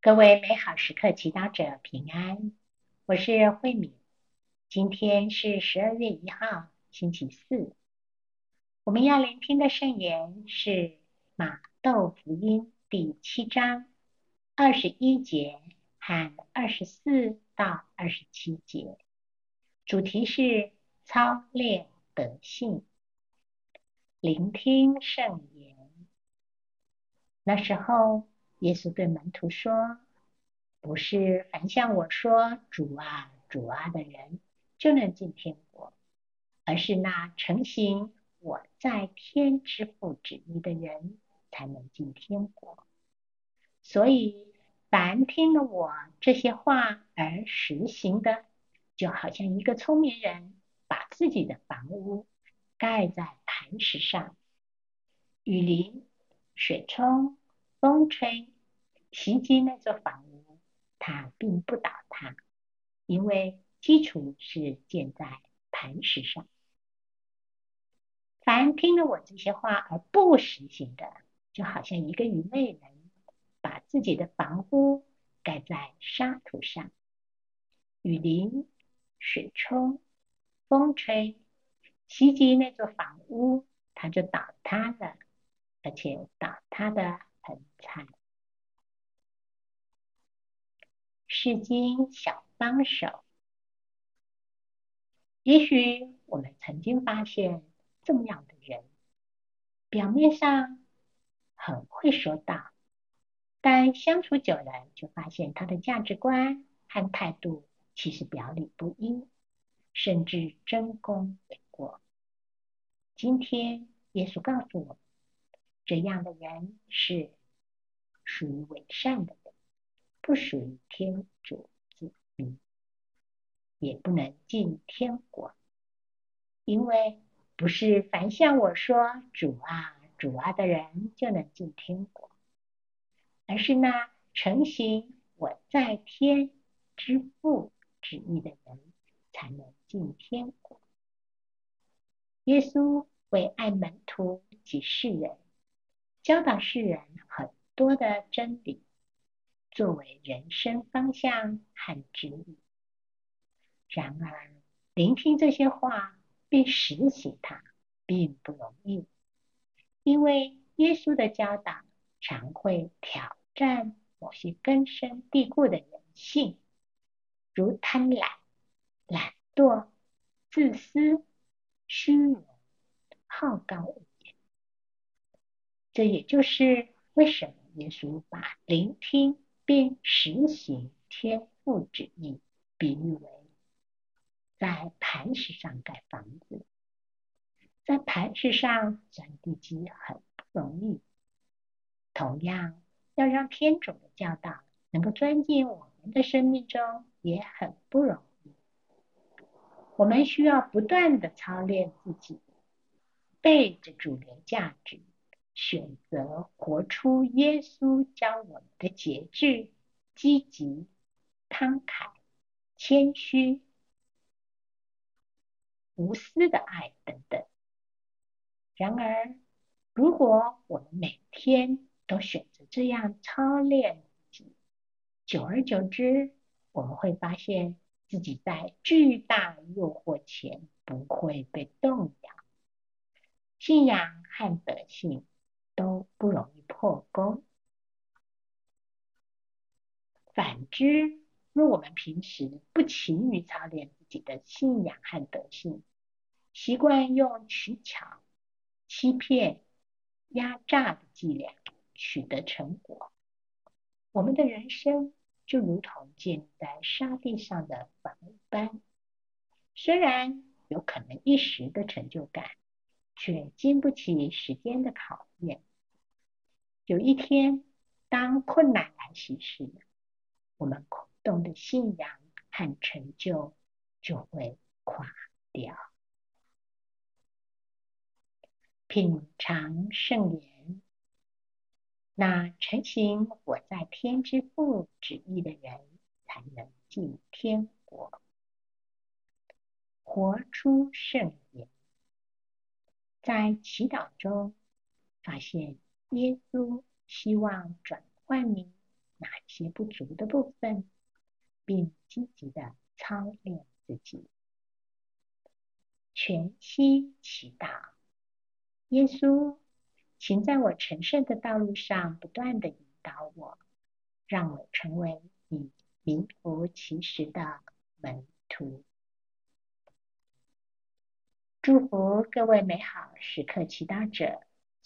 各位美好时刻祈祷者平安，我是慧敏。今天是十二月一号，星期四。我们要聆听的圣言是马窦福音第七章二十一节和二十四到二十七节，主题是操练德性。聆听圣言。那时候。耶稣对门徒说：“不是凡向我说‘主啊，主啊’的人就能进天国，而是那成行我在天之父旨意的人才能进天国。所以，凡听了我这些话而实行的，就好像一个聪明人把自己的房屋盖在磐石上，雨淋、水冲。”风吹，袭击那座房屋，它并不倒塌，因为基础是建在磐石上。凡听了我这些话而不实行的，就好像一个愚昧人把自己的房屋盖在沙土上，雨淋、水冲、风吹，袭击那座房屋，它就倒塌了，而且倒塌的。很惨。世经小帮手，也许我们曾经发现这么样的人，表面上很会说道，但相处久了，就发现他的价值观和态度其实表里不一，甚至争功诿过。今天耶稣告诉我们，这样的人是。属于伪善的人，不属于天主子民，也不能进天国。因为不是凡向我说“主啊，主啊”的人就能进天国，而是那成行我在天之父旨意的人才能进天国。耶稣为爱门徒及世人，教导世人很。多的真理作为人生方向和指引。然而，聆听这些话并实行它并不容易，因为耶稣的教导常会挑战某些根深蒂固的人性，如贪婪、懒惰、自私、虚荣、好高骛远。这也就是为什么。耶稣把聆听并实行天父旨意比喻为在磐石上盖房子，在磐石上钻地基很不容易。同样，要让天主的教导能够钻进我们的生命中也很不容易。我们需要不断的操练自己，背着主流价值。选择活出耶稣教我们的节制、积极、慷慨、谦虚、无私的爱等等。然而，如果我们每天都选择这样操练自己，久而久之，我们会发现自己在巨大诱惑前不会被动摇，信仰和德性。都不容易破功。反之，若我们平时不勤于操练自己的信仰和德性，习惯用取巧、欺骗、压榨的伎俩取得成果，我们的人生就如同建立在沙地上的房屋般，虽然有可能一时的成就感，却经不起时间的考验。有一天，当困难来袭时，我们空洞的信仰和成就就会垮掉。品尝圣言，那成行我在天之父旨意的人，才能进天国。活出圣言，在祈祷中发现。耶稣希望转换你哪些不足的部分，并积极的操练自己。全息祈祷，耶稣，请在我成圣的道路上不断的引导我，让我成为你名副其实的门徒。祝福各位美好时刻祈祷者，